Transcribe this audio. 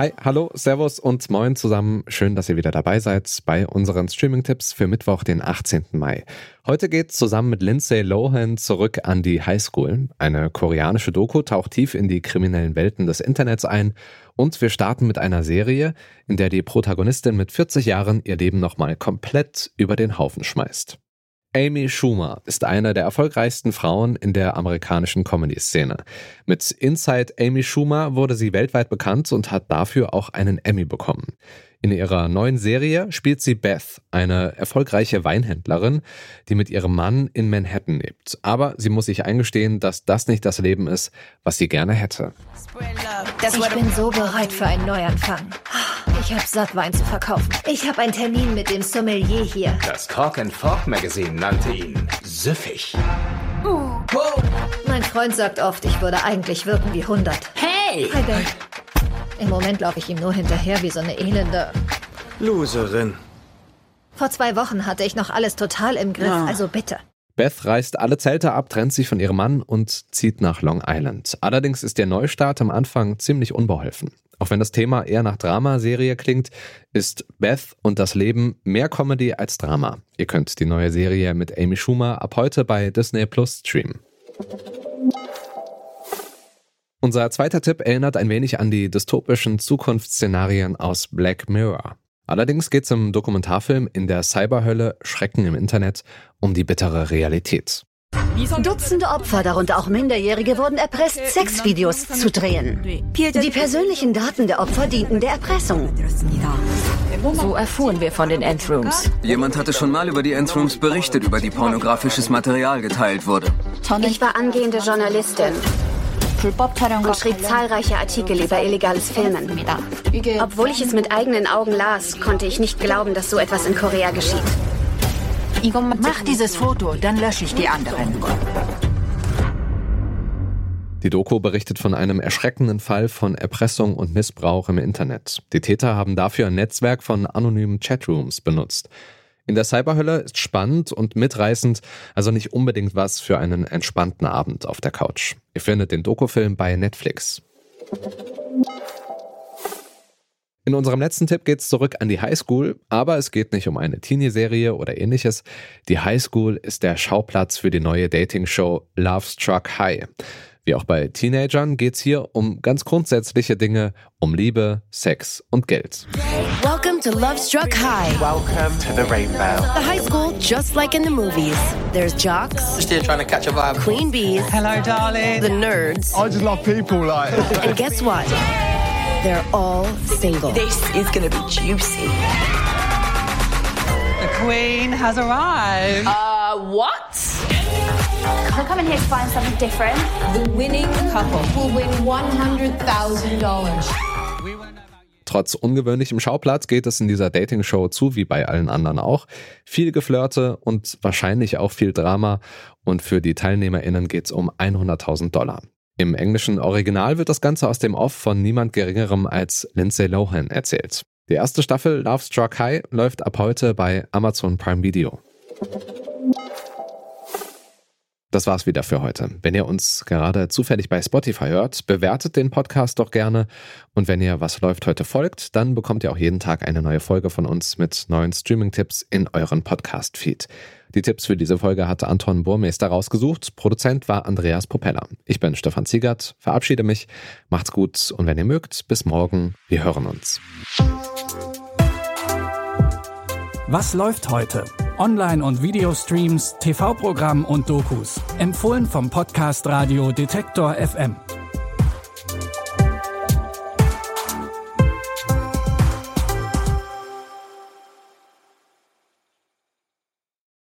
Hi, hallo, Servus und Moin zusammen. Schön, dass ihr wieder dabei seid bei unseren Streaming-Tipps für Mittwoch, den 18. Mai. Heute geht's zusammen mit Lindsay Lohan zurück an die Highschool. Eine koreanische Doku taucht tief in die kriminellen Welten des Internets ein und wir starten mit einer Serie, in der die Protagonistin mit 40 Jahren ihr Leben nochmal komplett über den Haufen schmeißt. Amy Schumer ist eine der erfolgreichsten Frauen in der amerikanischen Comedy-Szene. Mit Inside Amy Schumer wurde sie weltweit bekannt und hat dafür auch einen Emmy bekommen. In ihrer neuen Serie spielt sie Beth, eine erfolgreiche Weinhändlerin, die mit ihrem Mann in Manhattan lebt. Aber sie muss sich eingestehen, dass das nicht das Leben ist, was sie gerne hätte. Ich bin so bereit für einen Neuanfang. Ich habe satt, Wein zu verkaufen. Ich habe einen Termin mit dem Sommelier hier. Das Cork and Fork Magazine nannte ihn süffig. Mein Freund sagt oft, ich würde eigentlich wirken wie 100. Hey! Hi, Babe. Im Moment laufe ich ihm nur hinterher wie so eine elende. Loserin. Vor zwei Wochen hatte ich noch alles total im Griff, also bitte. Beth reißt alle Zelte ab, trennt sich von ihrem Mann und zieht nach Long Island. Allerdings ist der Neustart am Anfang ziemlich unbeholfen. Auch wenn das Thema eher nach Dramaserie klingt, ist Beth und das Leben mehr Comedy als Drama. Ihr könnt die neue Serie mit Amy Schumer ab heute bei Disney Plus streamen. Unser zweiter Tipp erinnert ein wenig an die dystopischen Zukunftsszenarien aus Black Mirror. Allerdings geht es im Dokumentarfilm in der Cyberhölle Schrecken im Internet um die bittere Realität. Dutzende Opfer, darunter auch Minderjährige, wurden erpresst, Sexvideos zu drehen. Die persönlichen Daten der Opfer dienten der Erpressung. So erfuhren wir von den Endrooms. Jemand hatte schon mal über die Endrooms berichtet, über die pornografisches Material geteilt wurde. Ich war angehende Journalistin und schrieb zahlreiche Artikel über illegales Filmen. Obwohl ich es mit eigenen Augen las, konnte ich nicht glauben, dass so etwas in Korea geschieht. Mach dieses Foto, dann lösche ich die anderen. Die Doku berichtet von einem erschreckenden Fall von Erpressung und Missbrauch im Internet. Die Täter haben dafür ein Netzwerk von anonymen Chatrooms benutzt. In der Cyberhölle ist spannend und mitreißend, also nicht unbedingt was für einen entspannten Abend auf der Couch. Ihr findet den Dokufilm bei Netflix. In unserem letzten Tipp geht es zurück an die Highschool, aber es geht nicht um eine Teenie-Serie oder ähnliches. Die Highschool ist der Schauplatz für die neue Dating-Show Love Struck High. Wie auch bei Teenagern geht es hier um ganz grundsätzliche Dinge, um Liebe, Sex und Geld. Welcome to Love Struck High. Welcome to the rainbow. The high school just like in the movies. There's jocks, Still trying to catch a vibe. queen bees, Hello, darling. the nerds, I just love people like. and guess what? They're all single. This is gonna be juicy. The Queen has arrived. Uh, what? We're coming here to find something different. The winning couple. We'll win $100,000. Trotz ungewöhnlichem Schauplatz geht es in dieser Dating-Show zu, wie bei allen anderen auch. Viel Geflirte und wahrscheinlich auch viel Drama. Und für die TeilnehmerInnen geht es um 100.000 Dollar. Im englischen Original wird das Ganze aus dem Off von niemand Geringerem als Lindsay Lohan erzählt. Die erste Staffel Love Struck High läuft ab heute bei Amazon Prime Video. Das war's wieder für heute. Wenn ihr uns gerade zufällig bei Spotify hört, bewertet den Podcast doch gerne. Und wenn ihr Was läuft heute folgt, dann bekommt ihr auch jeden Tag eine neue Folge von uns mit neuen Streaming-Tipps in euren Podcast-Feed. Die Tipps für diese Folge hatte Anton Burmeister rausgesucht. Produzent war Andreas Propeller. Ich bin Stefan Ziegert, verabschiede mich. Macht's gut und wenn ihr mögt, bis morgen. Wir hören uns. Was läuft heute? Online- und Videostreams, TV-Programm und Dokus. Empfohlen vom Podcast Radio Detektor FM.